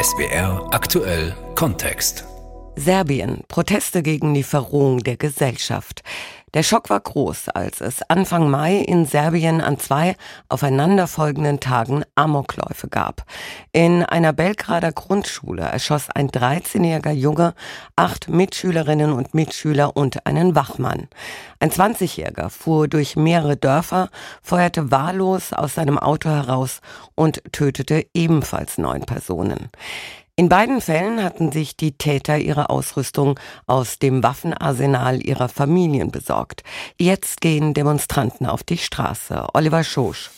SBR aktuell Kontext. Serbien. Proteste gegen die Verrohung der Gesellschaft. Der Schock war groß, als es Anfang Mai in Serbien an zwei aufeinanderfolgenden Tagen Amokläufe gab. In einer Belgrader Grundschule erschoss ein 13-jähriger Junge acht Mitschülerinnen und Mitschüler und einen Wachmann. Ein 20-jähriger fuhr durch mehrere Dörfer, feuerte wahllos aus seinem Auto heraus und tötete ebenfalls neun Personen. In beiden Fällen hatten sich die Täter ihre Ausrüstung aus dem Waffenarsenal ihrer Familien besorgt. Jetzt gehen Demonstranten auf die Straße. Oliver Schosch.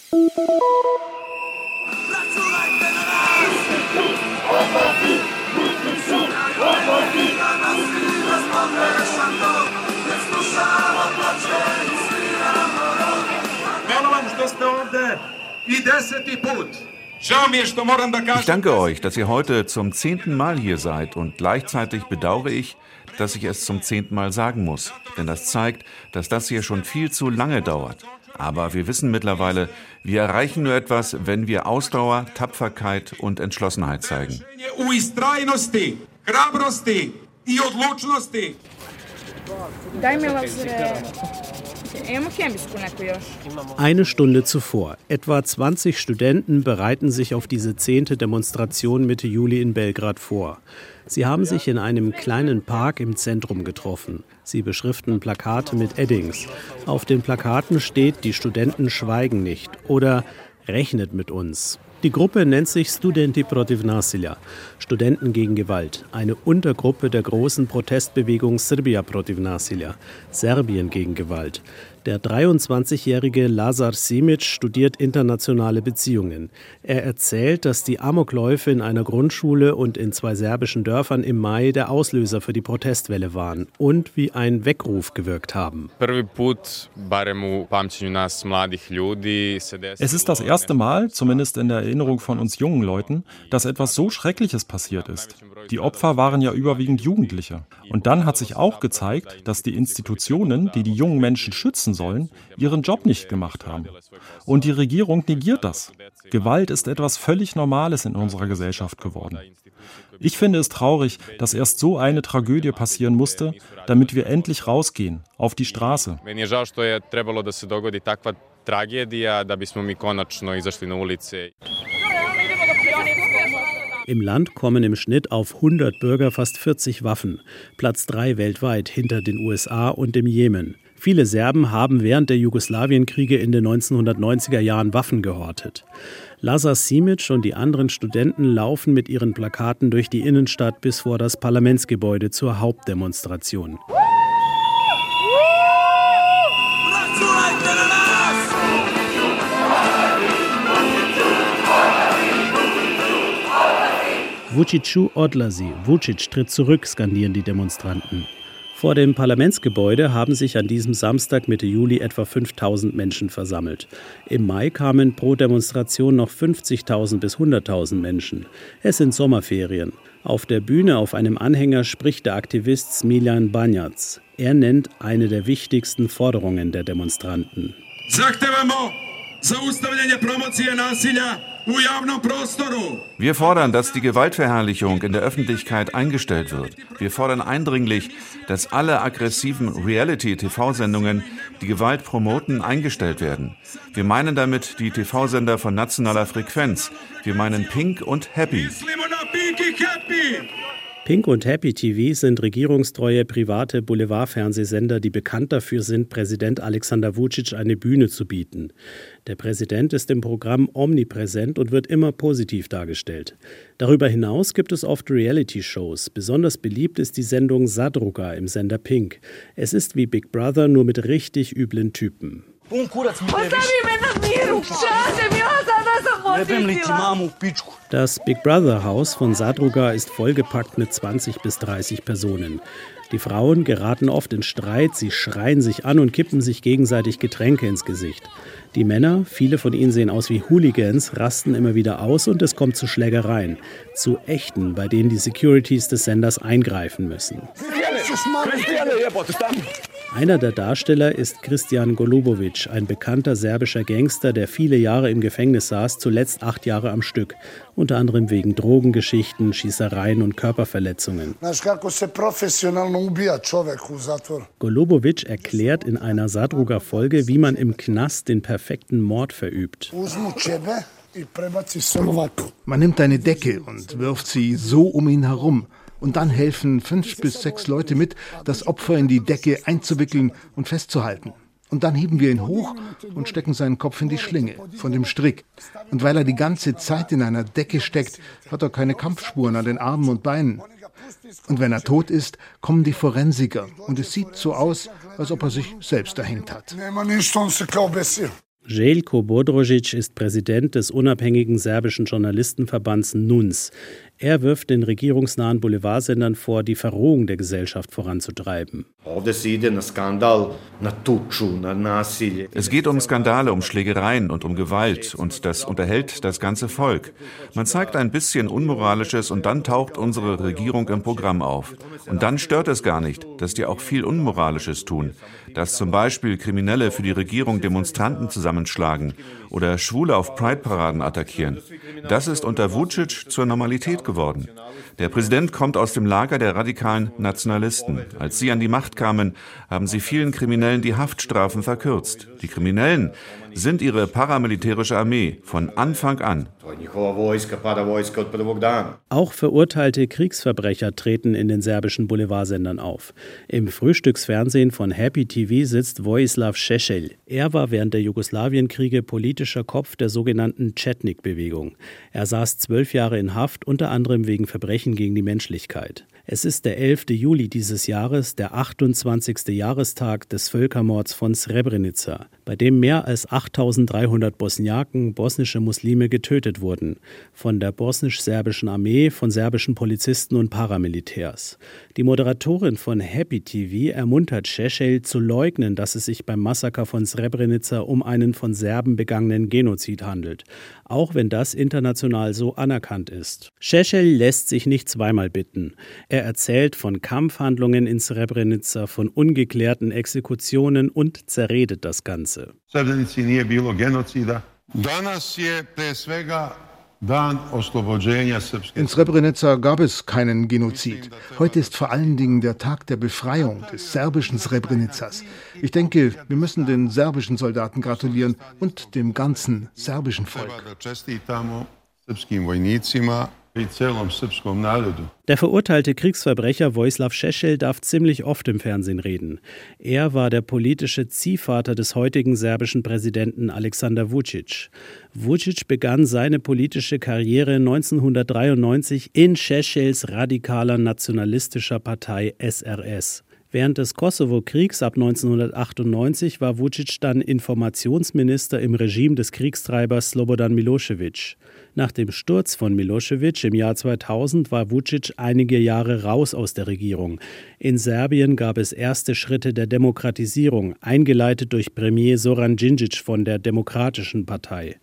I deseti put. Ich danke euch, dass ihr heute zum zehnten Mal hier seid und gleichzeitig bedauere ich, dass ich es zum zehnten Mal sagen muss. Denn das zeigt, dass das hier schon viel zu lange dauert. Aber wir wissen mittlerweile, wir erreichen nur etwas, wenn wir Ausdauer, Tapferkeit und Entschlossenheit zeigen. Eine Stunde zuvor. Etwa 20 Studenten bereiten sich auf diese zehnte Demonstration Mitte Juli in Belgrad vor. Sie haben sich in einem kleinen Park im Zentrum getroffen. Sie beschriften Plakate mit Eddings. Auf den Plakaten steht, die Studenten schweigen nicht oder rechnet mit uns. Die Gruppe nennt sich Studenti protiv nasilja, Studenten gegen Gewalt, eine Untergruppe der großen Protestbewegung Serbia protiv nasilja, Serbien gegen Gewalt. Der 23-jährige Lazar Simic studiert internationale Beziehungen. Er erzählt, dass die Amokläufe in einer Grundschule und in zwei serbischen Dörfern im Mai der Auslöser für die Protestwelle waren und wie ein Weckruf gewirkt haben. Es ist das erste Mal, zumindest in der Erinnerung von uns jungen Leuten, dass etwas so Schreckliches passiert ist. Die Opfer waren ja überwiegend Jugendliche. Und dann hat sich auch gezeigt, dass die Institutionen, die die jungen Menschen schützen sollen, ihren Job nicht gemacht haben. Und die Regierung negiert das. Gewalt ist etwas völlig Normales in unserer Gesellschaft geworden. Ich finde es traurig, dass erst so eine Tragödie passieren musste, damit wir endlich rausgehen, auf die Straße. Tragedija da bismo mi konačno izašli na ulice. Im Land kommen im Schnitt auf 100 Bürger fast 40 Waffen, Platz 3 weltweit hinter den USA und dem Jemen. Viele Serben haben während der Jugoslawienkriege in den 1990er Jahren Waffen gehortet. Lazar Simic und die anderen Studenten laufen mit ihren Plakaten durch die Innenstadt bis vor das Parlamentsgebäude zur Hauptdemonstration. Vucicu Odlasi, Vucic tritt zurück, skandieren die Demonstranten. Vor dem Parlamentsgebäude haben sich an diesem Samstag Mitte Juli etwa 5000 Menschen versammelt. Im Mai kamen pro Demonstration noch 50.000 bis 100.000 Menschen. Es sind Sommerferien. Auf der Bühne auf einem Anhänger spricht der Aktivist Smiljan Banjac. Er nennt eine der wichtigsten Forderungen der Demonstranten. Zahtevamo zaustavljanje promocije nasilja wir fordern, dass die Gewaltverherrlichung in der Öffentlichkeit eingestellt wird. Wir fordern eindringlich, dass alle aggressiven Reality-TV-Sendungen, die Gewalt promoten, eingestellt werden. Wir meinen damit die TV-Sender von nationaler Frequenz. Wir meinen Pink und Happy. Pink und Happy TV sind regierungstreue private Boulevardfernsehsender, die bekannt dafür sind, Präsident Alexander Vucic eine Bühne zu bieten. Der Präsident ist im Programm omnipräsent und wird immer positiv dargestellt. Darüber hinaus gibt es oft Reality-Shows. Besonders beliebt ist die Sendung Sadruga im Sender Pink. Es ist wie Big Brother, nur mit richtig üblen Typen. Das Big Brother Haus von Sadruga ist vollgepackt mit 20 bis 30 Personen. Die Frauen geraten oft in Streit, sie schreien sich an und kippen sich gegenseitig Getränke ins Gesicht. Die Männer, viele von ihnen sehen aus wie Hooligans, rasten immer wieder aus und es kommt zu Schlägereien. Zu echten, bei denen die Securities des Senders eingreifen müssen. Einer der Darsteller ist Christian Golubovic, ein bekannter serbischer Gangster, der viele Jahre im Gefängnis saß, zuletzt acht Jahre am Stück, unter anderem wegen Drogengeschichten, Schießereien und Körperverletzungen. Golubovic erklärt in einer Sadruga-Folge, wie man im Knast den perfekten Mord verübt. Man nimmt eine Decke und wirft sie so um ihn herum und dann helfen fünf bis sechs Leute mit, das Opfer in die Decke einzuwickeln und festzuhalten. Und dann heben wir ihn hoch und stecken seinen Kopf in die Schlinge von dem Strick. Und weil er die ganze Zeit in einer Decke steckt, hat er keine Kampfspuren an den Armen und Beinen. Und wenn er tot ist, kommen die Forensiker und es sieht so aus, als ob er sich selbst erhängt hat. Jelko Bodrožić ist Präsident des unabhängigen serbischen Journalistenverbands NUNS. Er wirft den regierungsnahen Boulevardsendern vor, die Verrohung der Gesellschaft voranzutreiben. Es geht um Skandale, um Schlägereien und um Gewalt und das unterhält das ganze Volk. Man zeigt ein bisschen Unmoralisches und dann taucht unsere Regierung im Programm auf. Und dann stört es gar nicht, dass die auch viel Unmoralisches tun. Dass zum Beispiel Kriminelle für die Regierung Demonstranten zusammenschlagen oder Schwule auf Pride-Paraden attackieren. Das ist unter Vucic zur Normalität geworden. Der Präsident kommt aus dem Lager der radikalen Nationalisten. Als sie an die Macht kamen, haben sie vielen Kriminellen die Haftstrafen verkürzt. Die Kriminellen sind ihre paramilitärische Armee von Anfang an. Auch verurteilte Kriegsverbrecher treten in den serbischen Boulevardsendern auf. Im Frühstücksfernsehen von Happy TV sitzt Vojislav Šešelj. Er war während der Jugoslawienkriege politischer Kopf der sogenannten Chetnik-Bewegung. Er saß zwölf Jahre in Haft, unter anderem wegen Verbrechen gegen die Menschlichkeit. Es ist der 11. Juli dieses Jahres, der 28. Jahrestag des Völkermords von Srebrenica, bei dem mehr als 8300 Bosniaken, bosnische Muslime, getötet wurden, von der bosnisch-serbischen Armee, von serbischen Polizisten und Paramilitärs. Die Moderatorin von Happy TV ermuntert Šešelj zu leugnen, dass es sich beim Massaker von Srebrenica um einen von Serben begangenen Genozid handelt, auch wenn das international so anerkannt ist. Šešelj lässt sich nicht zweimal bitten. Er erzählt von Kampfhandlungen in Srebrenica, von ungeklärten Exekutionen und zerredet das Ganze. In Srebrenica gab es keinen Genozid. Heute ist vor allen Dingen der Tag der Befreiung des serbischen Srebrenicas. Ich denke, wir müssen den serbischen Soldaten gratulieren und dem ganzen serbischen Volk. Der verurteilte Kriegsverbrecher Vojislav Šešelj darf ziemlich oft im Fernsehen reden. Er war der politische Ziehvater des heutigen serbischen Präsidenten Alexander Vucic. Vucic begann seine politische Karriere 1993 in Šešeljs radikaler nationalistischer Partei SRS. Während des Kosovo-Kriegs ab 1998 war Vucic dann Informationsminister im Regime des Kriegstreibers Slobodan Milosevic. Nach dem Sturz von Milosevic im Jahr 2000 war Vucic einige Jahre raus aus der Regierung. In Serbien gab es erste Schritte der Demokratisierung, eingeleitet durch Premier Soran Djindjic von der Demokratischen Partei.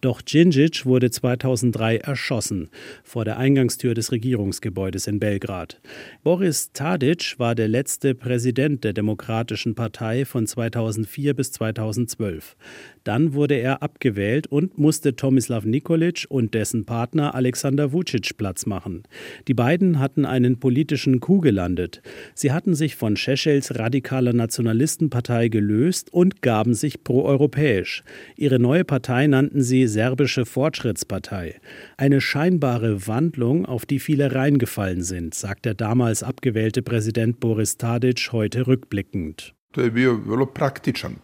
Doch Djindjic wurde 2003 erschossen vor der Eingangstür des Regierungsgebäudes in Belgrad. Boris Tadic war der letzte Präsident der Demokratischen Partei von 2004 bis 2012. Dann wurde er abgewählt und musste Tomislav Nikolic und dessen Partner Alexander Vucic Platz machen. Die beiden hatten einen politischen Coup gelandet. Sie hatten sich von Šešeljs radikaler Nationalistenpartei gelöst und gaben sich proeuropäisch. Ihre neue Partei nannten sie Serbische Fortschrittspartei. Eine scheinbare Wandlung, auf die viele reingefallen sind, sagt der damals abgewählte Präsident Boris Tadic heute rückblickend. To je bio vrlo praktičan.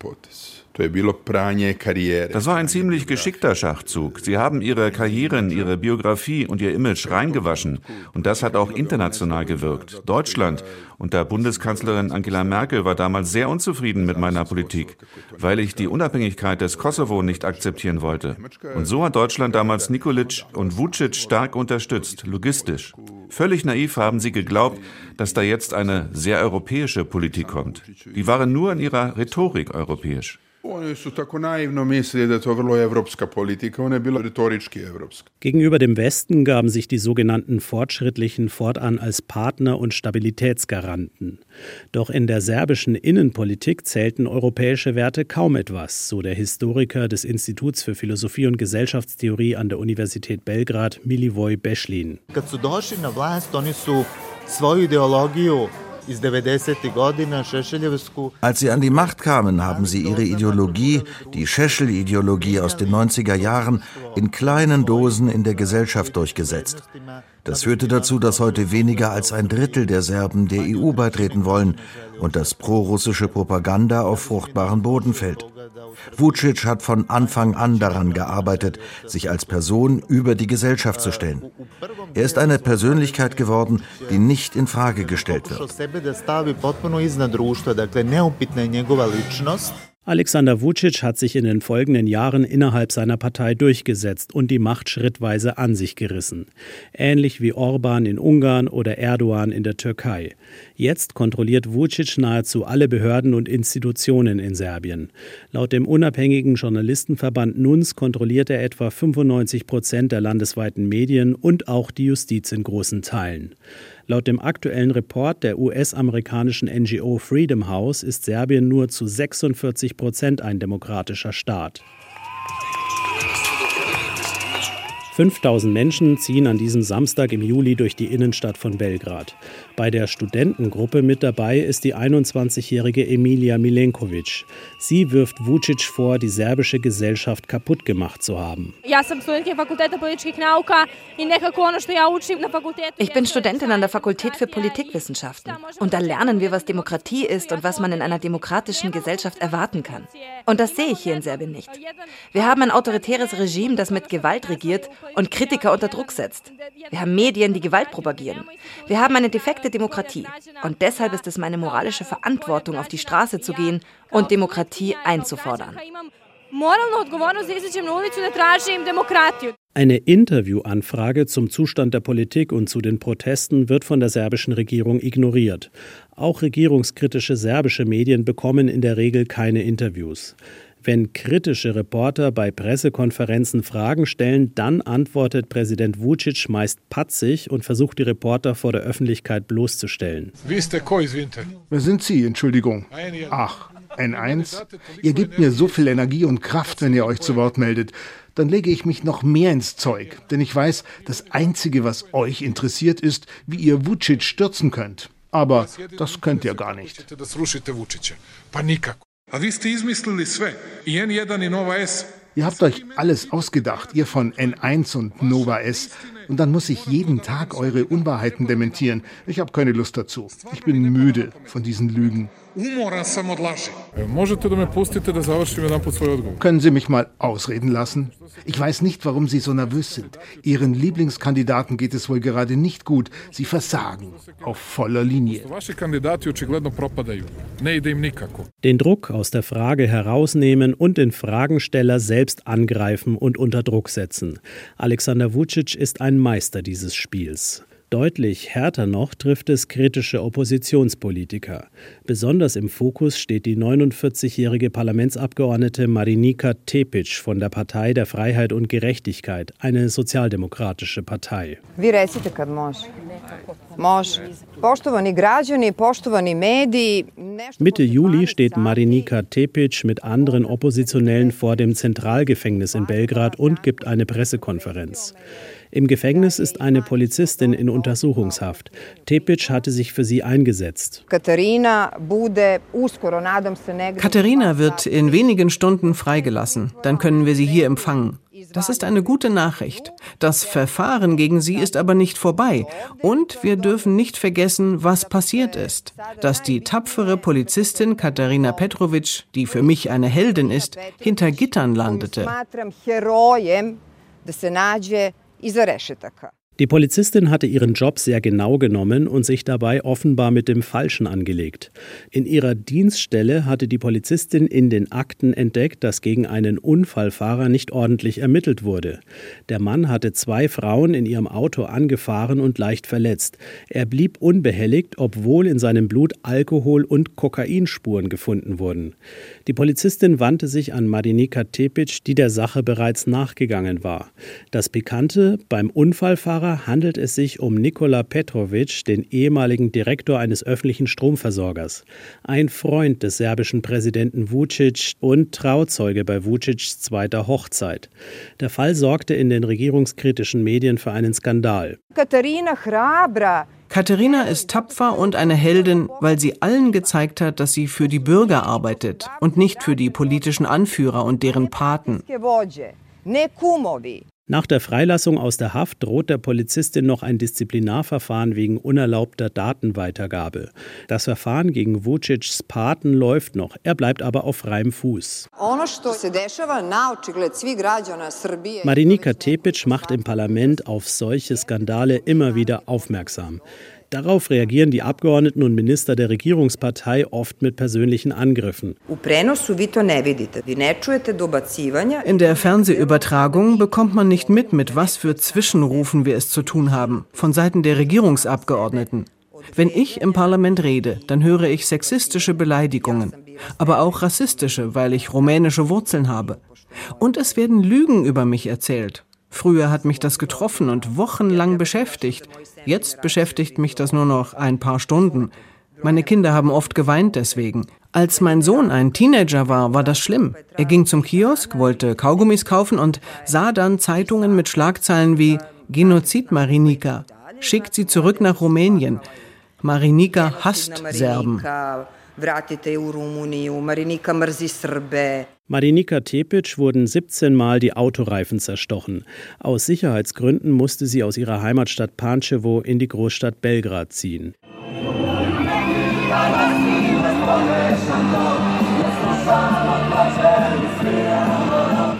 Das war ein ziemlich geschickter Schachzug. Sie haben ihre Karrieren, ihre Biografie und ihr Image reingewaschen. Und das hat auch international gewirkt. Deutschland unter Bundeskanzlerin Angela Merkel war damals sehr unzufrieden mit meiner Politik, weil ich die Unabhängigkeit des Kosovo nicht akzeptieren wollte. Und so hat Deutschland damals Nikolic und Vucic stark unterstützt, logistisch. Völlig naiv haben sie geglaubt, dass da jetzt eine sehr europäische Politik kommt. Die waren nur in ihrer Rhetorik europäisch. Gegenüber dem Westen gaben sich die sogenannten Fortschrittlichen fortan als Partner und Stabilitätsgaranten. Doch in der serbischen Innenpolitik zählten europäische Werte kaum etwas, so der Historiker des Instituts für Philosophie und Gesellschaftstheorie an der Universität Belgrad, Milivoj Beschlin. Kad su došli na vlast, oni su svoju ideologiju als sie an die Macht kamen, haben sie ihre Ideologie, die Scheschel-Ideologie aus den 90er Jahren, in kleinen Dosen in der Gesellschaft durchgesetzt. Das führte dazu, dass heute weniger als ein Drittel der Serben der EU beitreten wollen und dass prorussische Propaganda auf fruchtbaren Boden fällt. Vucic hat von Anfang an daran gearbeitet, sich als Person über die Gesellschaft zu stellen. Er ist eine Persönlichkeit geworden, die nicht in Frage gestellt wird. Alexander Vucic hat sich in den folgenden Jahren innerhalb seiner Partei durchgesetzt und die Macht schrittweise an sich gerissen. Ähnlich wie Orban in Ungarn oder Erdogan in der Türkei. Jetzt kontrolliert Vucic nahezu alle Behörden und Institutionen in Serbien. Laut dem unabhängigen Journalistenverband NUNS kontrolliert er etwa 95 Prozent der landesweiten Medien und auch die Justiz in großen Teilen. Laut dem aktuellen Report der US-amerikanischen NGO Freedom House ist Serbien nur zu 46 Prozent ein demokratischer Staat. 5000 Menschen ziehen an diesem Samstag im Juli durch die Innenstadt von Belgrad. Bei der Studentengruppe mit dabei ist die 21-jährige Emilia Milenkovic. Sie wirft Vucic vor, die serbische Gesellschaft kaputt gemacht zu haben. Ich bin Studentin an der Fakultät für Politikwissenschaften. Und da lernen wir, was Demokratie ist und was man in einer demokratischen Gesellschaft erwarten kann. Und das sehe ich hier in Serbien nicht. Wir haben ein autoritäres Regime, das mit Gewalt regiert und Kritiker unter Druck setzt. Wir haben Medien, die Gewalt propagieren. Wir haben eine defekte Demokratie. Und deshalb ist es meine moralische Verantwortung, auf die Straße zu gehen und Demokratie einzufordern. Eine Interviewanfrage zum Zustand der Politik und zu den Protesten wird von der serbischen Regierung ignoriert. Auch regierungskritische serbische Medien bekommen in der Regel keine Interviews. Wenn kritische Reporter bei Pressekonferenzen Fragen stellen, dann antwortet Präsident Vucic meist patzig und versucht die Reporter vor der Öffentlichkeit bloßzustellen. Wer sind Sie? Entschuldigung. Ach, N1? Ihr gebt mir so viel Energie und Kraft, wenn ihr euch zu Wort meldet. Dann lege ich mich noch mehr ins Zeug, denn ich weiß, das Einzige, was euch interessiert, ist, wie ihr Vucic stürzen könnt. Aber das könnt ihr gar nicht. Ihr habt euch alles ausgedacht, ihr von N1 und Nova S. Und dann muss ich jeden Tag eure Unwahrheiten dementieren. Ich habe keine Lust dazu. Ich bin müde von diesen Lügen. Können Sie mich mal ausreden lassen? Ich weiß nicht, warum Sie so nervös sind. Ihren Lieblingskandidaten geht es wohl gerade nicht gut. Sie versagen auf voller Linie. Den Druck aus der Frage herausnehmen und den Fragensteller selbst angreifen und unter Druck setzen. Alexander Vucic ist ein Meister dieses Spiels. Deutlich härter noch trifft es kritische Oppositionspolitiker. Besonders im Fokus steht die 49-jährige Parlamentsabgeordnete Marinika Tepic von der Partei der Freiheit und Gerechtigkeit, eine sozialdemokratische Partei. Mitte Juli steht Marinika Tepic mit anderen Oppositionellen vor dem Zentralgefängnis in Belgrad und gibt eine Pressekonferenz. Im Gefängnis ist eine Polizistin in Untersuchungshaft. Tepic hatte sich für sie eingesetzt. Katharina wird in wenigen Stunden freigelassen. Dann können wir sie hier empfangen. Das ist eine gute Nachricht. Das Verfahren gegen sie ist aber nicht vorbei. Und wir dürfen nicht vergessen, was passiert ist. Dass die tapfere Polizistin Katharina Petrovic, die für mich eine Heldin ist, hinter Gittern landete. Die Polizistin hatte ihren Job sehr genau genommen und sich dabei offenbar mit dem Falschen angelegt. In ihrer Dienststelle hatte die Polizistin in den Akten entdeckt, dass gegen einen Unfallfahrer nicht ordentlich ermittelt wurde. Der Mann hatte zwei Frauen in ihrem Auto angefahren und leicht verletzt. Er blieb unbehelligt, obwohl in seinem Blut Alkohol- und Kokainspuren gefunden wurden. Die Polizistin wandte sich an Marinika Tepic, die der Sache bereits nachgegangen war. Das Pikante beim Unfallfahrer Fahrer handelt es sich um Nikola Petrovic, den ehemaligen Direktor eines öffentlichen Stromversorgers, ein Freund des serbischen Präsidenten Vucic und Trauzeuge bei Vucics zweiter Hochzeit. Der Fall sorgte in den regierungskritischen Medien für einen Skandal. Katharina Hrabra Katharina ist tapfer und eine Heldin, weil sie allen gezeigt hat, dass sie für die Bürger arbeitet und nicht für die politischen Anführer und deren Paten. Nach der Freilassung aus der Haft droht der Polizistin noch ein Disziplinarverfahren wegen unerlaubter Datenweitergabe. Das Verfahren gegen Vucic's Paten läuft noch. Er bleibt aber auf freiem Fuß. Marinika Tepic macht im Parlament auf solche Skandale immer wieder aufmerksam. Darauf reagieren die Abgeordneten und Minister der Regierungspartei oft mit persönlichen Angriffen. In der Fernsehübertragung bekommt man nicht mit, mit was für Zwischenrufen wir es zu tun haben, von Seiten der Regierungsabgeordneten. Wenn ich im Parlament rede, dann höre ich sexistische Beleidigungen, aber auch rassistische, weil ich rumänische Wurzeln habe. Und es werden Lügen über mich erzählt. Früher hat mich das getroffen und wochenlang beschäftigt. Jetzt beschäftigt mich das nur noch ein paar Stunden. Meine Kinder haben oft geweint deswegen. Als mein Sohn ein Teenager war, war das schlimm. Er ging zum Kiosk, wollte Kaugummis kaufen und sah dann Zeitungen mit Schlagzeilen wie Genozid Marinika, schickt sie zurück nach Rumänien. Marinika hasst Serben. Marinika Tepic wurden 17 Mal die Autoreifen zerstochen. Aus Sicherheitsgründen musste sie aus ihrer Heimatstadt Pančevo in die Großstadt Belgrad ziehen.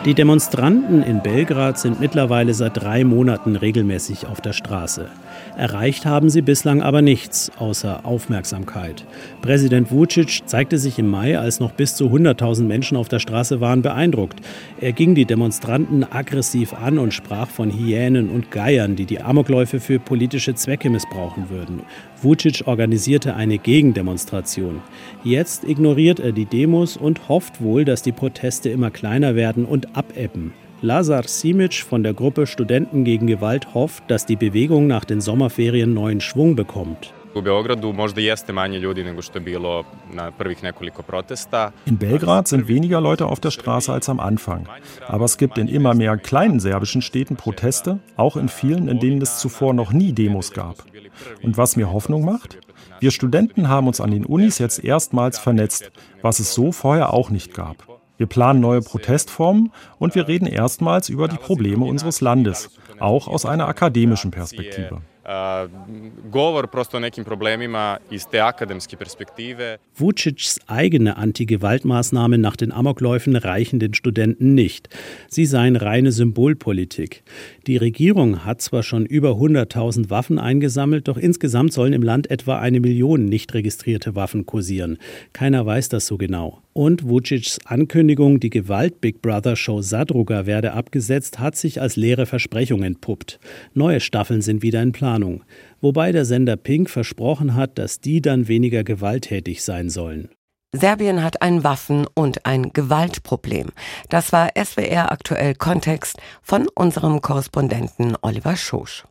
Die Demonstranten in Belgrad sind mittlerweile seit drei Monaten regelmäßig auf der Straße. Erreicht haben sie bislang aber nichts außer Aufmerksamkeit. Präsident Vucic zeigte sich im Mai, als noch bis zu 100.000 Menschen auf der Straße waren, beeindruckt. Er ging die Demonstranten aggressiv an und sprach von Hyänen und Geiern, die die Amokläufe für politische Zwecke missbrauchen würden. Vucic organisierte eine Gegendemonstration. Jetzt ignoriert er die Demos und hofft wohl, dass die Proteste immer kleiner werden und abebben. Lazar Simic von der Gruppe Studenten gegen Gewalt hofft, dass die Bewegung nach den Sommerferien neuen Schwung bekommt. In Belgrad sind weniger Leute auf der Straße als am Anfang. Aber es gibt in immer mehr kleinen serbischen Städten Proteste, auch in vielen, in denen es zuvor noch nie Demos gab. Und was mir Hoffnung macht? Wir Studenten haben uns an den Unis jetzt erstmals vernetzt, was es so vorher auch nicht gab. Wir planen neue Protestformen und wir reden erstmals über die Probleme unseres Landes, auch aus einer akademischen Perspektive. perspektive. Vucic's eigene Anti-Gewalt-Maßnahmen nach den Amokläufen reichen den Studenten nicht. Sie seien reine Symbolpolitik. Die Regierung hat zwar schon über 100.000 Waffen eingesammelt, doch insgesamt sollen im Land etwa eine Million nicht registrierte Waffen kursieren. Keiner weiß das so genau. Und Vucic's Ankündigung, die Gewalt-Big Brother-Show Sadruga werde abgesetzt, hat sich als leere Versprechung entpuppt. Neue Staffeln sind wieder in Planung. Wobei der Sender Pink versprochen hat, dass die dann weniger gewalttätig sein sollen. Serbien hat ein Waffen- und ein Gewaltproblem. Das war SWR aktuell Kontext von unserem Korrespondenten Oliver Schosch.